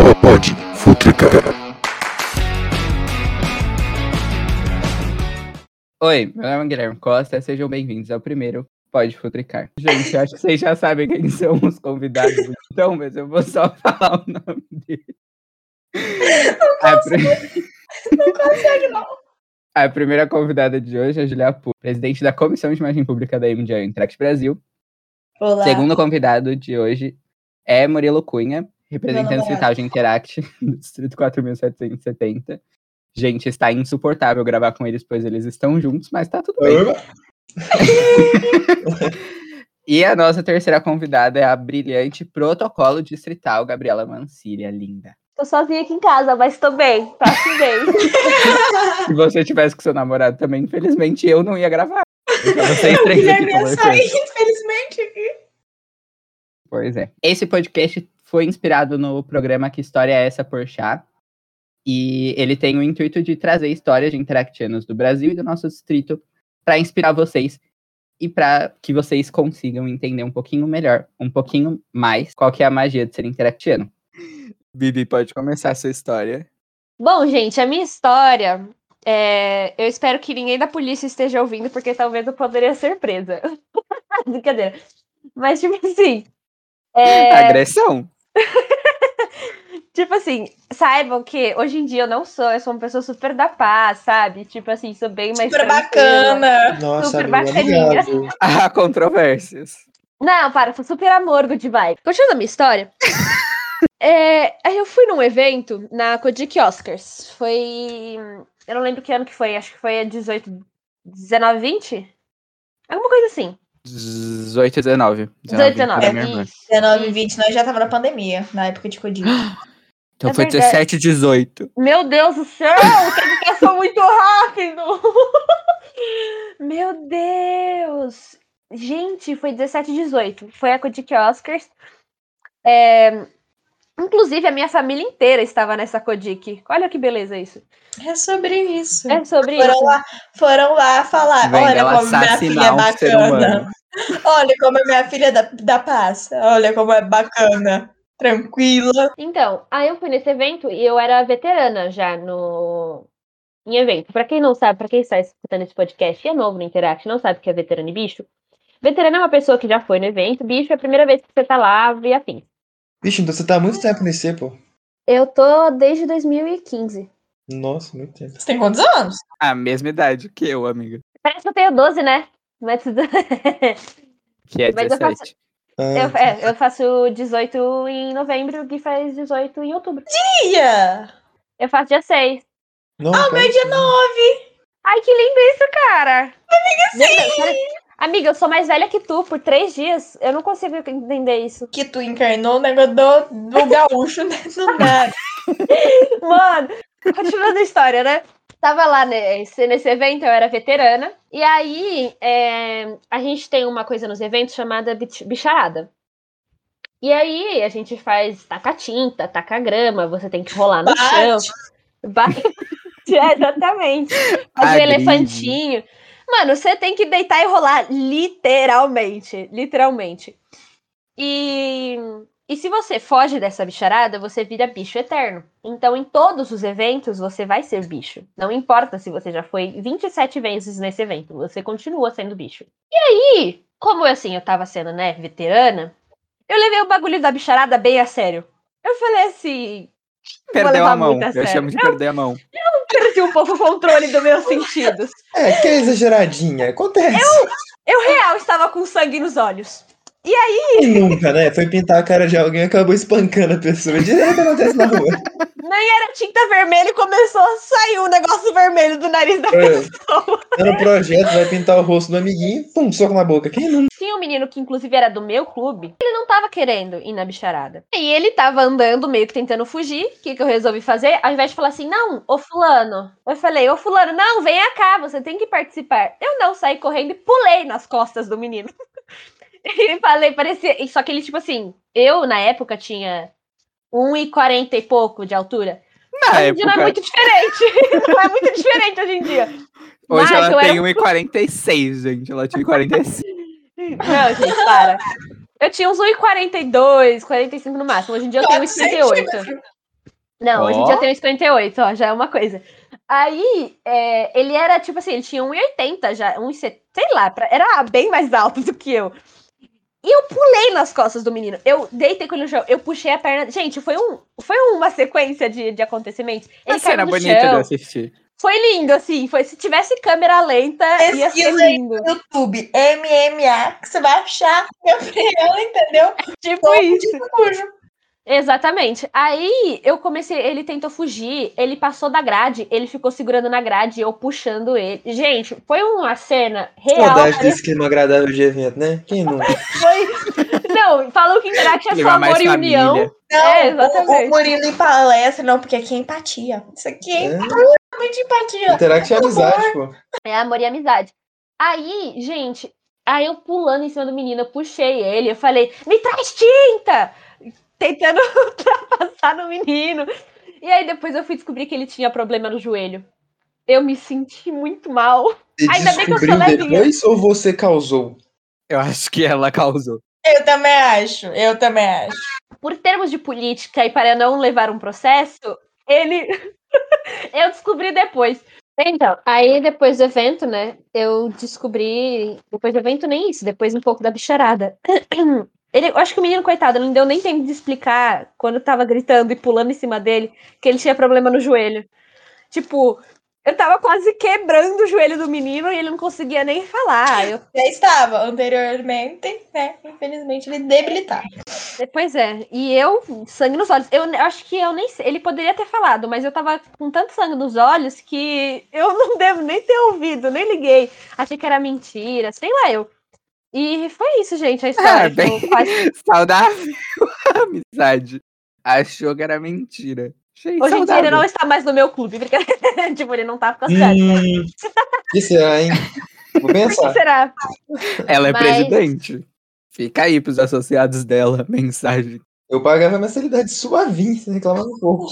Pode futricar. Oi, meu nome é Guilherme Costa, sejam bem-vindos ao primeiro Pode Futricar. Gente, acho que vocês já sabem quem são os convidados, então, mas eu vou só falar o nome deles. Não, consegue, não consegue, não. a primeira convidada de hoje é a Julia Pu, presidente da Comissão de Imagem Pública da MDA Interact Brasil. Olá. Segundo convidado de hoje é Murilo Cunha, representante namorado. vital de Interact, do Distrito 4770. Gente, está insuportável gravar com eles, pois eles estão juntos, mas tá tudo bem. E a nossa terceira convidada é a brilhante protocolo distrital Gabriela Mancilha, linda. Tô sozinha aqui em casa, mas tô bem, passo bem. Se você tivesse com seu namorado também, infelizmente eu não ia gravar. Vocês O três aqui Guilherme ia sair, infelizmente. Pois é. Esse podcast foi inspirado no programa Que História é Essa por Chá. E ele tem o intuito de trazer histórias de interactianos do Brasil e do nosso distrito para inspirar vocês e para que vocês consigam entender um pouquinho melhor, um pouquinho mais, qual que é a magia de ser interactiano. Bibi, pode começar a sua história. Bom, gente, a minha história. é, Eu espero que ninguém da polícia esteja ouvindo, porque talvez eu poderia ser presa. Brincadeira. Mas, tipo assim. é, Agressão. Tipo assim, saibam que hoje em dia eu não sou, eu sou uma pessoa super da paz, sabe? Tipo assim, sou bem mais. Super bacana. Nossa, Super bacaninha. Há controvérsias. Não, para, foi super amor, good vibe. Continuando a minha história. é, aí eu fui num evento na Kodik Oscars. Foi. Eu não lembro que ano que foi, acho que foi a 18, 19, 20? Alguma coisa assim. 18 e 19. 18, 19. pra minha irmã. Isso. 19 e 20, nós já tava na pandemia, na época de Codinho. Então É foi verdade. 17 e 18. Meu Deus do céu, o tempo passou muito rápido. Meu Deus. Gente, foi 17 e 18. Foi a Kodik Oscars. É, Inclusive, a minha família inteira estava nessa Kodik. Olha que beleza isso. É sobre isso. É sobre Foram isso. lá, foram lá falar, Vem olha como minha filha é um bacana. Olha como é minha filha da, da paz. Olha como é bacana. Tranquila. Então, aí eu fui nesse evento e eu era veterana já no em evento. Pra quem não sabe, pra quem está escutando esse podcast e é novo no Interact, não sabe o que é veterano e bicho. Veterano é uma pessoa que já foi no evento, bicho é a primeira vez que você tá lá e afim. Vixe, então você tá há muito tempo nesse, pô. Eu tô desde 2015. Nossa, muito tempo. Você tem quantos anos? A mesma idade que eu, amiga. Parece que eu tenho 12, né? Mas. Que é Mas eu 17. Ah, eu, é, eu faço 18 em novembro, o Gui faz 18 em outubro. Tia! Eu faço dia 6. não, Ah, meu cara, dia 9! Ai, que lindo isso, cara! Amiga, Amiga, eu sou mais velha que tu por três dias. Eu não consigo entender isso. Que tu encarnou o negócio do, do gaúcho né? do nada. Mano, continuando a história, né? Tava lá nesse, nesse evento, eu era veterana. E aí, é, a gente tem uma coisa nos eventos chamada bich- bicharada. E aí, a gente faz taca tinta, taca grama, você tem que rolar no chão. Bate. Bate. É, exatamente. Fazer Agride. elefantinho. Mano, você tem que deitar e rolar, literalmente. Literalmente. E, e se você foge dessa bicharada, você vira bicho eterno. Então, em todos os eventos, você vai ser bicho. Não importa se você já foi 27 vezes nesse evento, você continua sendo bicho. E aí, como assim, eu tava sendo, né, veterana, eu levei o bagulho da bicharada bem a sério. Eu falei assim, Perdeu a mão. a Eu chamo de perder a mão. perdi um pouco o controle dos meus sentidos. É, que é exageradinha. Acontece. Eu real estava com sangue nos olhos. Quem nunca, né? Foi pintar a cara de alguém e acabou espancando a pessoa. Direto acontece na rua. Nem era tinta vermelha e começou a sair um negócio vermelho do nariz da É, pessoa. tá no projeto, vai pintar o rosto do amiguinho, pum, soco na boca. Quem nunca? Tinha um menino que, inclusive, era do meu clube. Ele não tava querendo ir na bicharada. E ele tava andando, meio que tentando fugir. O que, que eu resolvi fazer? Ao invés de falar assim, não, ô fulano. Eu falei, ô fulano, não, venha cá, você tem que participar. Eu não saí correndo e pulei nas costas do menino. e falei, parecia. Só que ele, tipo assim, eu, na época, tinha 1,40 e pouco de altura. Na hoje dia não é época, muito diferente. não é muito diferente hoje em dia. hoje Mas ela tem era- 1,46, gente. Ela tinha 45. Não, gente, para. Eu tinha uns 1,42, 45 no máximo. Hoje em dia eu tenho 1,38. Não, hoje em dia eu tenho 58, ó, já é uma coisa. Aí, é, ele era, tipo assim, ele tinha 1,80 já, 1,70, sei lá, pra- era bem mais alto do que eu. E eu pulei nas costas do menino. Eu deitei com ele no chão, eu puxei a perna. Gente, foi, um, foi uma sequência de, de acontecimentos. Ele Uma cena caiu no bonita de chão. assistir. Foi lindo, assim. Foi, se tivesse câmera lenta, ia ser lindo. no YouTube, MMA, que você vai achar Gabriel, entendeu? Tipo Todo isso. Exatamente. Aí eu comecei, ele tentou fugir, ele passou da grade, ele ficou segurando na grade, eu puxando ele. Gente, foi uma cena real. Saudade desse clima agradável de evento, né? Quem nunca? Foi... Não, falou que Interact é só amor e união. Não, É, o, exatamente. o Murilo em palestra, não, porque aqui é empatia. Isso aqui é, É. empatia. Interact é amizade, pô. É amor e amizade. Aí, gente, aí eu pulando em cima do menino, eu puxei ele, eu falei, me traz tinta! Tentando ultrapassar no menino. E aí depois eu fui descobrir que ele tinha problema no joelho. Eu me senti muito mal. Você Ainda bem que eu sou levinha. depois ou você causou? Eu acho que ela causou. Eu também acho, eu também acho. Por termos de política e para não levar um processo, ele. eu descobri depois. Então, aí depois do evento, né? Eu descobri. Depois do evento, nem isso, depois um pouco da bicharada. Ele, eu acho que o menino, coitado, não deu nem tempo de explicar quando tava gritando e pulando em cima dele que ele tinha problema no joelho. Tipo, eu tava quase quebrando o joelho do menino e ele não conseguia nem falar. Eu Já estava anteriormente, né? Infelizmente, ele debilitado. Pois é, e eu, sangue nos olhos. Eu acho que eu nem sei. Ele poderia ter falado, mas eu tava com tanto sangue nos olhos que eu não devo nem ter ouvido, nem liguei. Achei que era mentira, sei lá eu. E foi isso, gente, a história. Ah, bem- quase- Saudável amizade. Achou que era mentira. Achei Hoje em dia ele não está mais no meu clube, porque tipo, ele não tá ficando certo. Hum, que será, hein? Vou Por que pensar. será? Ela é Mas- presidente. Fica aí pros associados dela, mensagem. Eu pagava mensalidade suavinha, você reclamava um pouco.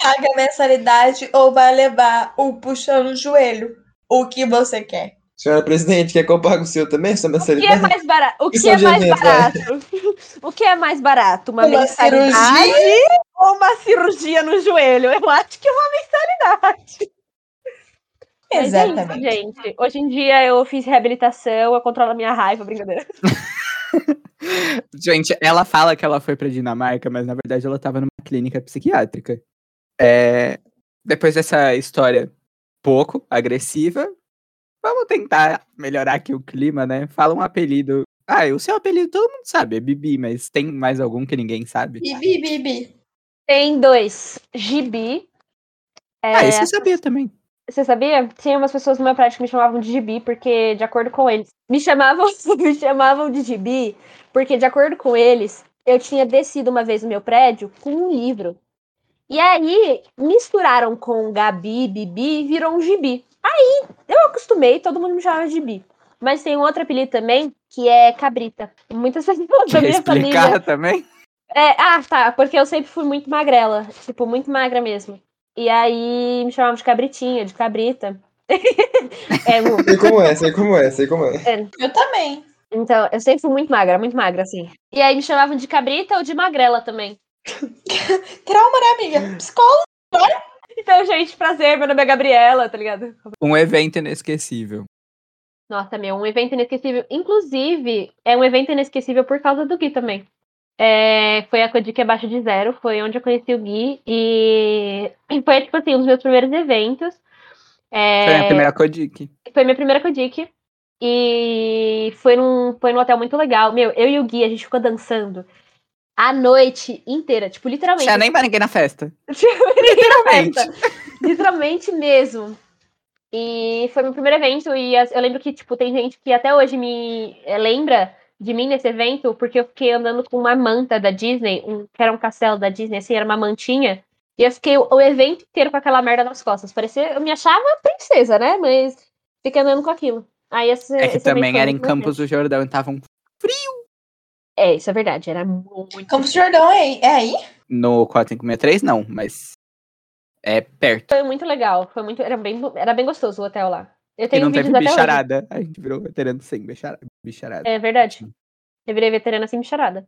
Paga a mensalidade ou vai levar o puxando o joelho. O que você quer? Senhora presidente, quer que eu pague o seu também, essa O que é mensalidade? mais barato? O que Isso é é mais evento, barato? O que é mais barato? Uma, Uma mensalidade ou uma cirurgia no joelho? Eu acho que uma mensalidade. Mas é isso, Exatamente. gente. Hoje em dia eu fiz reabilitação, eu controlo a minha raiva, brincadeira. Gente, ela fala que ela foi pra Dinamarca, mas na verdade ela tava numa clínica psiquiátrica. É, Depois dessa história pouco agressiva, vamos tentar melhorar aqui o clima, né? Fala um apelido. Ah, o seu apelido todo mundo sabe, é Bibi, mas tem mais algum que ninguém sabe? Bibi, bibi. Tem dois. Gibi. É, Ah, esse eu sabia também. Você sabia? Tinha umas pessoas no meu prédio que me chamavam de Gibi, porque, de acordo com eles, me chamavam, me chamavam de Gibi, porque, de acordo com eles, eu tinha descido uma vez no meu prédio com um livro. E aí, misturaram com Gabi, Bibi, e virou um Gibi. Aí, eu acostumei, todo mundo me chamava de Gibi. Mas tem um outro apelido também, que é Cabrita. Muitas pessoas da minha família também? é, ah, tá. Porque eu sempre fui muito magrela. Tipo, muito magra mesmo. E aí me chamavam de cabritinha, de cabrita. É, Sei como é, sei como é, sei como é. Eu também. então, eu sempre fui muito magra, muito magra, assim. E aí me chamavam de cabrita ou de magrela também. Trauma, né, amiga? Psicólogo. Então, gente, prazer, meu nome é Gabriela, tá ligado? Um evento inesquecível. Nossa, meu, um evento inesquecível. Inclusive, é um evento inesquecível por causa do Gui também. É, foi a Codic Abaixo de Zero, foi onde eu conheci o Gui. E foi, tipo assim, um dos meus primeiros eventos. É, Foi a primeira Kodik. Foi minha primeira Kodik. E foi num, foi num hotel muito legal. Meu, eu e o Gui, a gente ficou dançando a noite inteira. Tipo, literalmente. Tinha nem pra ninguém na festa. Literalmente. Literalmente mesmo. E foi meu primeiro evento. E eu lembro que, tipo, tem gente que até hoje me eh, lembra de mim nesse evento, porque eu fiquei andando com uma manta da Disney, um, que era um castelo da Disney, assim, era uma mantinha. E eu fiquei o, o evento inteiro com aquela merda nas costas. Parecia, eu me achava princesa, né? Mas fiquei andando com aquilo. Aí esse, É que também era em. Campos do Jordão e tava um É, isso é verdade. Era muito. Campos do Jordão é aí? É aí? no 4563, não, mas é perto. Foi muito legal. Foi muito. Era bem, era bem gostoso o hotel lá. Eu E tenho não teve bicharada. A gente virou veterano sem bichara- bicharada. É verdade. Eu virei veterana sem bicharada.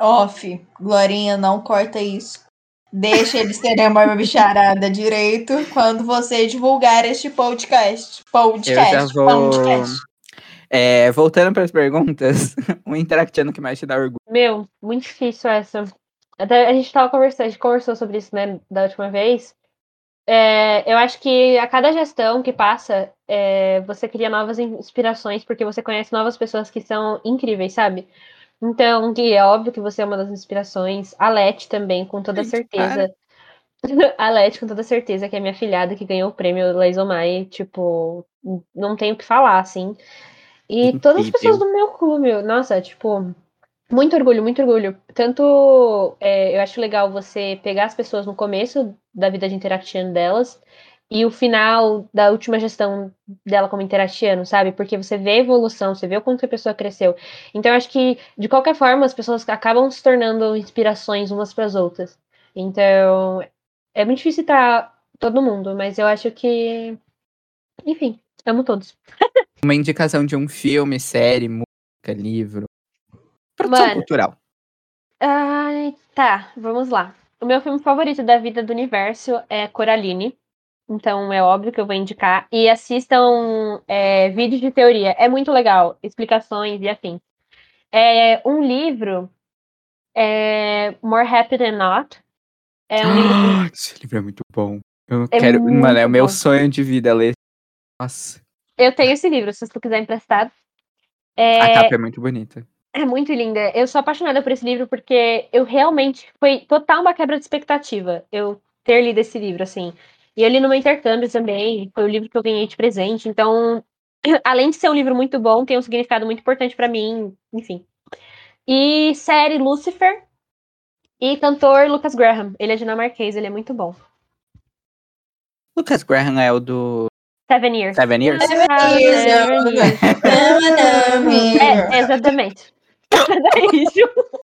Off. Glorinha, não corta isso. Deixa eles terem uma bicharada direito quando você divulgar este podcast. Podcast. Eu já vou. podcast. É, voltando para as perguntas, um interactiano que mais te dá orgulho. Meu, muito difícil essa. Até a gente tava conversando, a gente conversou sobre isso, né, da última vez. É, eu acho que a cada gestão que passa, é, você cria novas inspirações, porque você conhece novas pessoas que são incríveis, sabe? Então, Gui, é óbvio que você é uma das inspirações. A Leti também, com toda Gente, certeza. A Leti, com toda certeza, que é minha filhada que ganhou o prêmio Leisomai, tipo, não tenho o que falar, assim. E todas as pessoas do meu clube, nossa, tipo, muito orgulho, muito orgulho. Tanto é, eu acho legal você pegar as pessoas no começo da vida de interactiano delas e o final da última gestão dela como interactiano, sabe? Porque você vê a evolução, você vê o quanto a pessoa cresceu. Então eu acho que, de qualquer forma, as pessoas acabam se tornando inspirações umas para as outras. Então, é muito difícil citar todo mundo, mas eu acho que. Enfim, amo todos. Uma indicação de um filme, série, música, livro. Produção Mano. cultural. Ai, tá, vamos lá. O meu filme favorito da vida do universo é Coraline. Então é óbvio que eu vou indicar. E assistam é, vídeos de teoria. É muito legal. Explicações e afim. É, um livro é More Happy Than Not. É um livro. Esse livro é muito bom. Eu É quero. Mano, é o meu bom. sonho de vida ler. Nossa, Eu tenho esse livro, se você quiser emprestado. a É, capa é muito bonita. É muito linda. Eu sou apaixonada por esse livro porque eu realmente foi total uma quebra de expectativa eu ter lido esse livro assim. E eu li no meu intercâmbio também, foi o livro que eu ganhei de presente. Então, além de ser um livro muito bom, tem um significado muito importante pra mim, enfim. E série Lucifer e cantor Lucas Graham. Ele é dinamarquês, ele é muito bom. Lucas Graham é o do Seven Years. Seven Years? Seven Ah, Years, Seven Years. É, exatamente. É isso.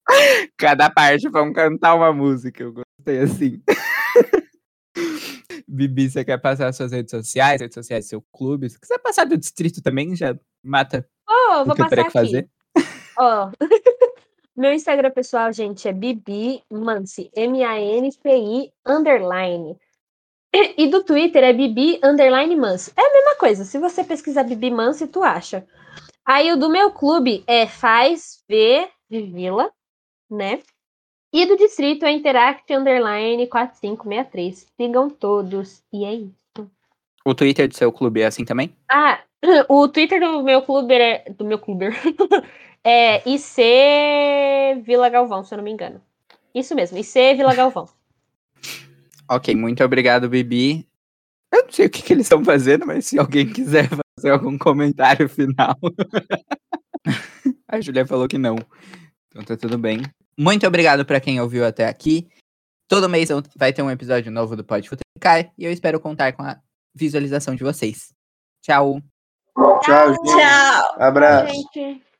Cada parte vão cantar uma música. Eu gostei assim. Bibi, você quer passar suas redes sociais, redes sociais do seu clube? Se quiser passar do distrito também, já mata Oh, o vou passar aqui. fazer. Ó, meu Instagram pessoal, gente, é Bibi Mansi, M-A-N-C-I, underline. E do Twitter é Bibi, underline Mansi. É a mesma coisa, se você pesquisar Bibi Mansi, tu acha. Aí o do meu clube é Faz V de Vila, né? E do distrito é Interact, underline 4563. Sigam todos, e é isso. O Twitter do seu clube é assim também? Ah, o Twitter do meu clube é. Do meu clube. é IC Vila Galvão, se eu não me engano. Isso mesmo, IC Vila Galvão. Ok, muito obrigado, Bibi. Eu não sei o que, que eles estão fazendo, mas se alguém quiser fazer algum comentário final. A Julia falou que não. Então tá tudo bem. Muito obrigado pra quem ouviu até aqui. Todo mês vai ter um episódio novo do Pode Futricar e eu espero contar com a visualização de vocês. Tchau. Tchau, gente. Tchau. Abraço. Gente.